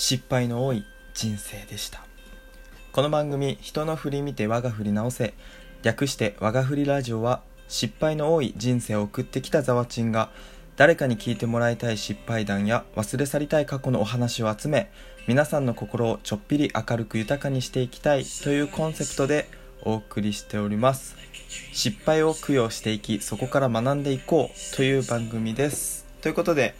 失敗の多い人生でした。この番組「人の振り見て我が振り直せ」略して「我が振りラジオ」は失敗の多い人生を送ってきたざわちんが誰かに聞いてもらいたい失敗談や忘れ去りたい過去のお話を集め皆さんの心をちょっぴり明るく豊かにしていきたいというコンセプトでお送りしております。失敗を供養していきそこから学んでいこうという番組です。ということで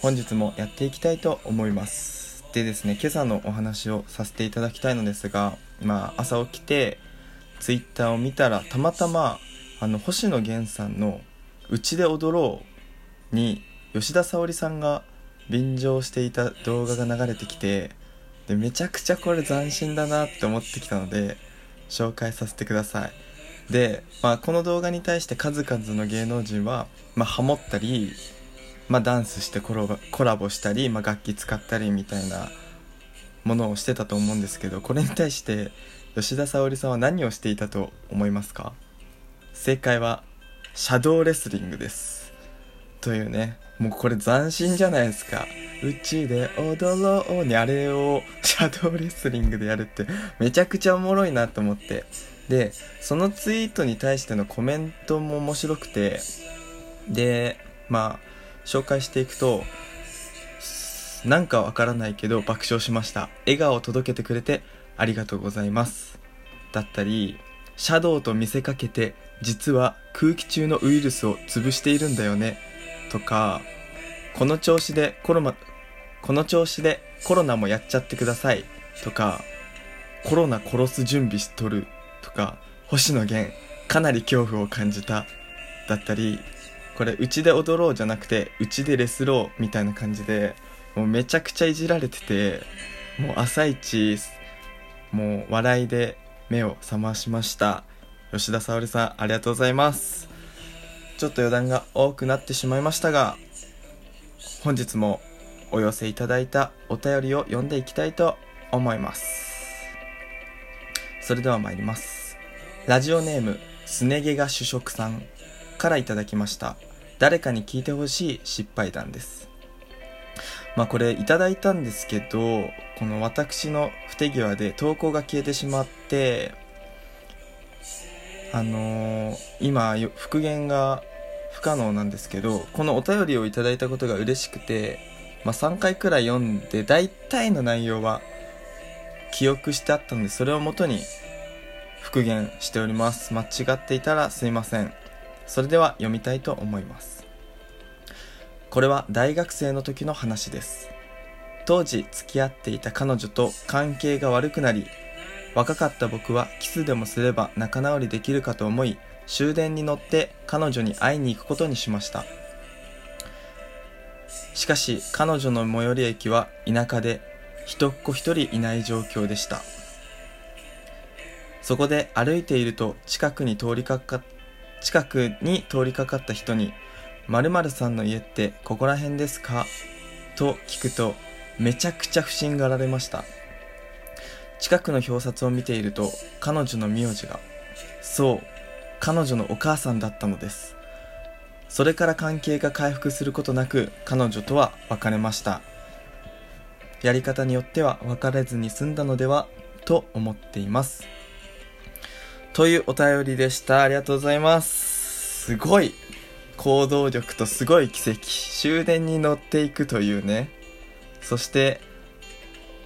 本日もやっていきたいと思います。でですね今朝のお話をさせていただきたいのですが、まあ、朝起きてツイッターを見たらたまたまあの星野源さんの「うちで踊ろう」に吉田沙保里さんが便乗していた動画が流れてきてでめちゃくちゃこれ斬新だなって思ってきたので紹介させてください。で、まあ、この動画に対して数々の芸能人は、まあ、ハモったりまあ、ダンスしてコラボコラボしたり、まあ、楽器使ったりみたいなものをしてたと思うんですけどこれに対して吉田沙保里さんは何をしていたと思いますか？正解はシャドーレスリングです。というね。もうこれ斬新じゃないですか。うちで踊ろうにあれをシャドーレスリングでやるってめちゃくちゃおもろいなと思って。でそのツイートに対してのコメントも面白くて。でまあ紹介していくとなんかわからないけど爆笑しました。笑顔を届けてくれてありがとうございます。だったりシャドウと見せかけて実は空気中のウイルスを潰しているんだよね。とかこの調子でコロナこの調子でコロナもやっちゃってください。とかコロナ殺す準備しとる。とか星野源かなり恐怖を感じた。だったりこれうちで踊ろうじゃなくてうちでレスローみたいな感じでもうめちゃくちゃいじられててもう朝一もう笑いで目を覚ましました。吉田沙保里さんありがとうございます。ちょっと余談が多くなってしまいましたが本日もお寄せいただいたお便りを読んでいきたいと思います。それでは参ります。ラジオネームすね毛が主食さん。からいただきました。誰かに聞いてほしい失敗談です。まあこれいただいたんですけどこの私の不手際で投稿が消えてしまってあのー、今復元が不可能なんですけどこのお便りをいただいたことが嬉しくて、まあ、3回くらい読んで大体の内容は記憶してあったのでそれをもとに復元しております。間違っていたらすいません。それでは読みたいと思います。これは大学生の時の話です。当時付き合っていた彼女と関係が悪くなり若かった僕はキスでもすれば仲直りできるかと思い終電に乗って彼女に会いに行くことにしました。しかし彼女の最寄り駅は田舎で人っ子一人いない状況でした。そこで歩いていると近くに通りかかっ近くに通りかかった人に「〇〇さんの家ってここら辺ですか?」と聞くとめちゃくちゃ不審がられました。近くの表札を見ていると彼女の名字がそう彼女のお母さんだったのです。それから関係が回復することなく彼女とは別れました。やり方によっては別れずに済んだのではと思っています。というお便りでした。ありがとうございます。すごい行動力とすごい奇跡。終電に乗っていくというね。そして、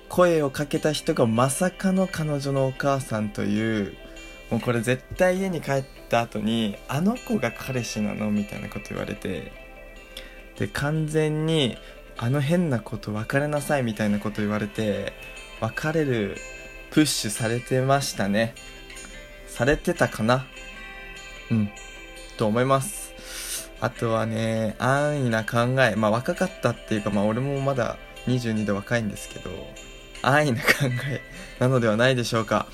声をかけた人がまさかの彼女のお母さんという、もうこれ絶対家に帰った後に、あの子が彼氏なのみたいなこと言われて、で、完全に、あの変なこと別れなさいみたいなこと言われて、別れるプッシュされてましたね。されてたかな？うん。と思います。あとはね、安易な考え。まあ若かったっていうか、まあ俺もまだ22で若いんですけど、安易な考え なのではないでしょうか。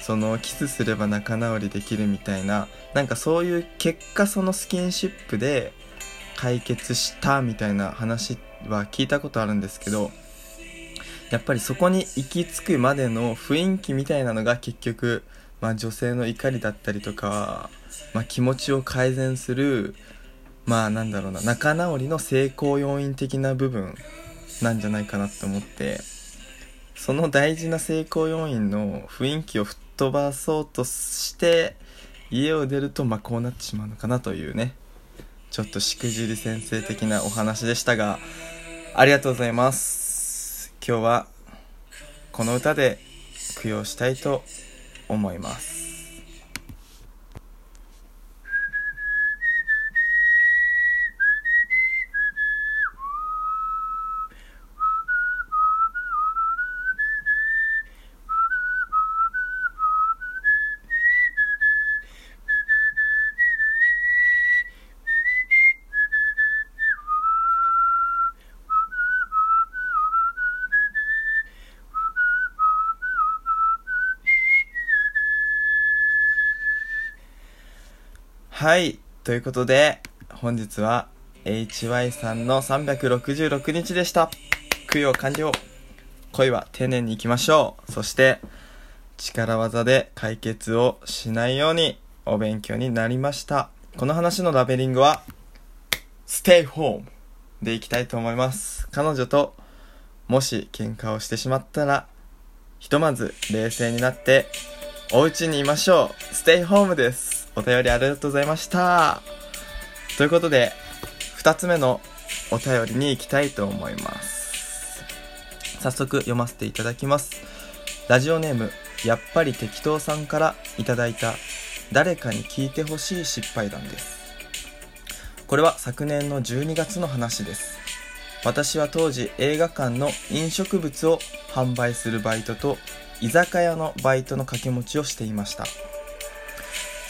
その、キスすれば仲直りできるみたいな、なんかそういう結果そのスキンシップで解決したみたいな話は聞いたことあるんですけど、やっぱりそこに行き着くまでの雰囲気みたいなのが結局まあ、女性の怒りだったりとか、まあ、気持ちを改善するまあなんだろうな仲直りの成功要因的な部分なんじゃないかなって思ってその大事な成功要因の雰囲気を吹っ飛ばそうとして家を出るとまこうなってしまうのかなというねちょっとしくじり先生的なお話でしたがありがとうございます。今日はこの歌で供養したいと思います思います。はい。ということで、本日は HY さんの366日でした。供養完了。恋は丁寧に行きましょう。そして、力技で解決をしないようにお勉強になりました。この話のラベリングは、stay home でいきたいと思います。彼女ともし喧嘩をしてしまったら、ひとまず冷静になってお家にいましょう。ステイホームです。お便りありがとうございました。ということで、二つ目のお便りに行きたいと思います。早速読ませていただきます。ラジオネーム、やっぱり適当さんからいただいた誰かに聞いてほしい失敗談です。これは昨年の12月の話です。私は当時映画館の飲食物を販売するバイトと居酒屋のバイトの掛け持ちをしていました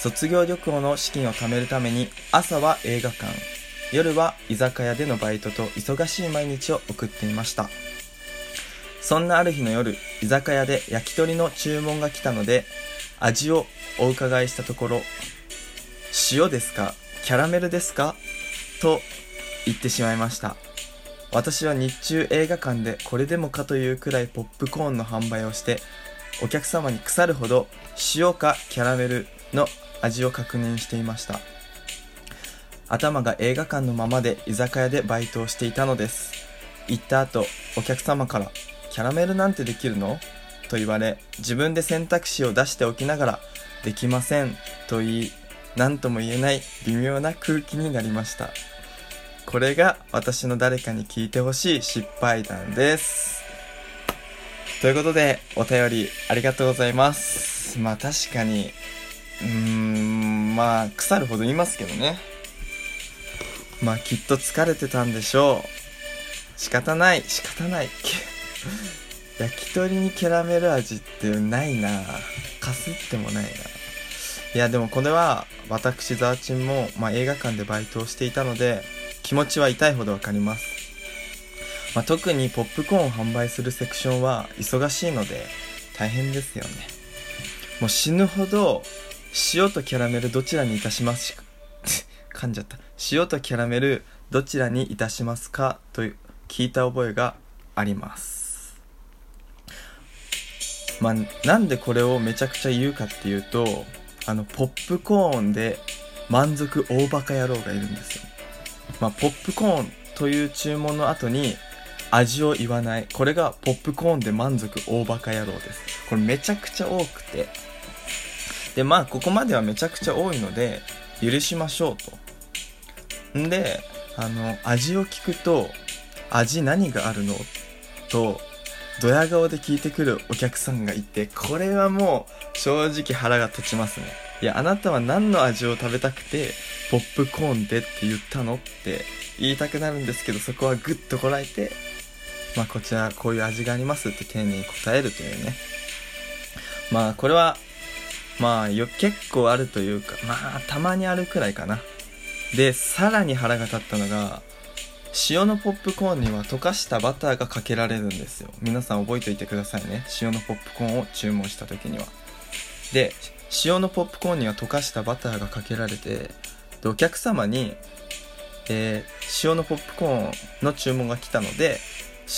卒業旅行の資金を貯めるために朝は映画館夜は居酒屋でのバイトと忙しい毎日を送っていました。そんなある日の夜居酒屋で焼き鳥の注文が来たので味をお伺いしたところ塩ですかキャラメルですかと言ってしまいました。私は日中映画館でこれでもかというくらいポップコーンの販売をしてお客様に腐るほど塩かキャラメルの味を確認していました頭が映画館のままで居酒屋でバイトをしていたのです行った後お客様から「キャラメルなんてできるの?」と言われ自分で選択肢を出しておきながら「できません」と言い何とも言えない微妙な空気になりましたこれが私の誰かに聞いてほしい失敗談です。ということで、お便りありがとうございます。まあ確かに、うーん、まあ腐るほど言いますけどね。まあきっと疲れてたんでしょう。仕方ない、仕方ない。焼き鳥にキャラメル味ってないなかすってもないないやでもこれは私ザーチンも、まあ、映画館でバイトをしていたので気持ちは痛いほどわかります。まあ、特にポップコーンを販売するセクションは忙しいので大変ですよね。もう死ぬほど塩とキャラメルどちらにいたしますか？噛んじゃった。塩とキャラメルどちらにいたしますか？と聞いた覚えがあります。まあ、なんでこれをめちゃくちゃ言うかっていうと、あの、ポップコーンで満足大バカ野郎がいるんですよ。まあ、ポップコーンという注文の後に味を言わない。これがポップコーンで満足大バカ野郎です。これめちゃくちゃ多くて。で、まあ、ここまではめちゃくちゃ多いので、許しましょうと。んで、あの、味を聞くと、味何があるの？と、ドヤ顔で聞いてくるお客さんがいて、これはもう正直腹が立ちますね。いや、あなたは何の味を食べたくて、ポップコーンでって言ったの？って言いたくなるんですけど、そこはグッとこらえて、まあ、こちらこういう味がありますって丁寧に答えるというね。まあ、これは、まあ、よ、結構あるというか、まあ、たまにあるくらいかな。で、さらに腹が立ったのが、塩のポップコーンには溶かしたバターがかけられるんですよ。皆さん覚えておいてくださいね。塩のポップコーンを注文した時には。で、塩のポップコーンには溶かしたバターがかけられてでお客様に、えー、塩のポップコーンの注文が来たので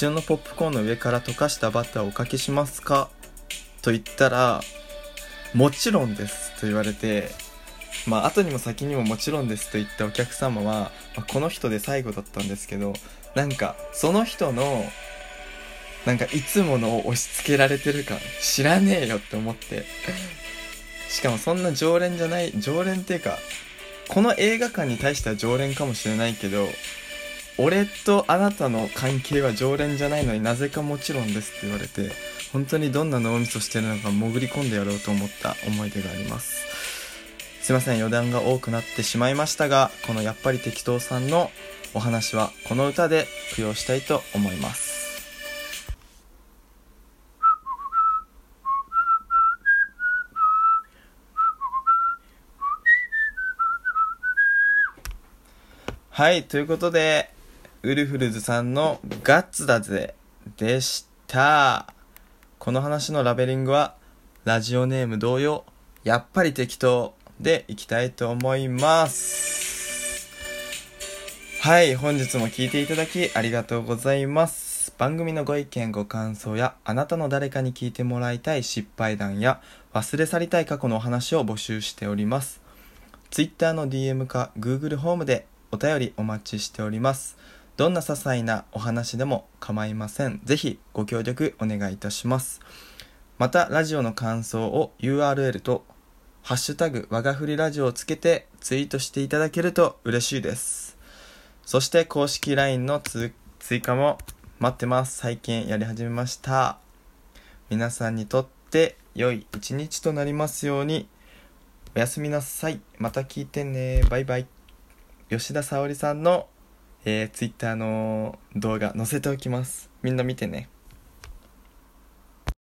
塩のポップコーンの上から溶かしたバターをおかけしますか？と言ったらもちろんですと言われてまあ後にも先にももちろんですと言ったお客様は、まあ、この人で最後だったんですけどなんかその人のなんかいつものを押し付けられてる感知らねえよって思ってしかもそんな常連じゃない常連っていうかこの映画館に対しては常連かもしれないけど俺とあなたの関係は常連じゃないのになぜかもちろんですって言われて本当にどんな脳みそしてるのか潜り込んでやろうと思った思い出があります。すいません余談が多くなってしまいましたがこのやっぱり適当さんのお話はこの歌で供養したいと思います。はいということでウルフルズさんのガッツだぜでした。この話のラベリングはラジオネーム同様やっぱり適当でいきたいと思います。はい本日も聴いていただきありがとうございます。番組のご意見ご感想やあなたの誰かに聞いてもらいたい失敗談や忘れ去りたい過去のお話を募集しております。Twitter の DM か Google ホームでお便りお待ちしております。どんな些細なお話でも構いません。ぜひご協力お願いいたします。また、ラジオの感想を URL と、ハッシュタグ、わがふりラジオをつけてツイートしていただけると嬉しいです。そして公式 LINE の追加も待ってます。最近やり始めました。皆さんにとって良い一日となりますように。おやすみなさい。また聞いてね。バイバイ。吉田沙保里さんのえー、Twitter の動画載せておきます。みんな見てね。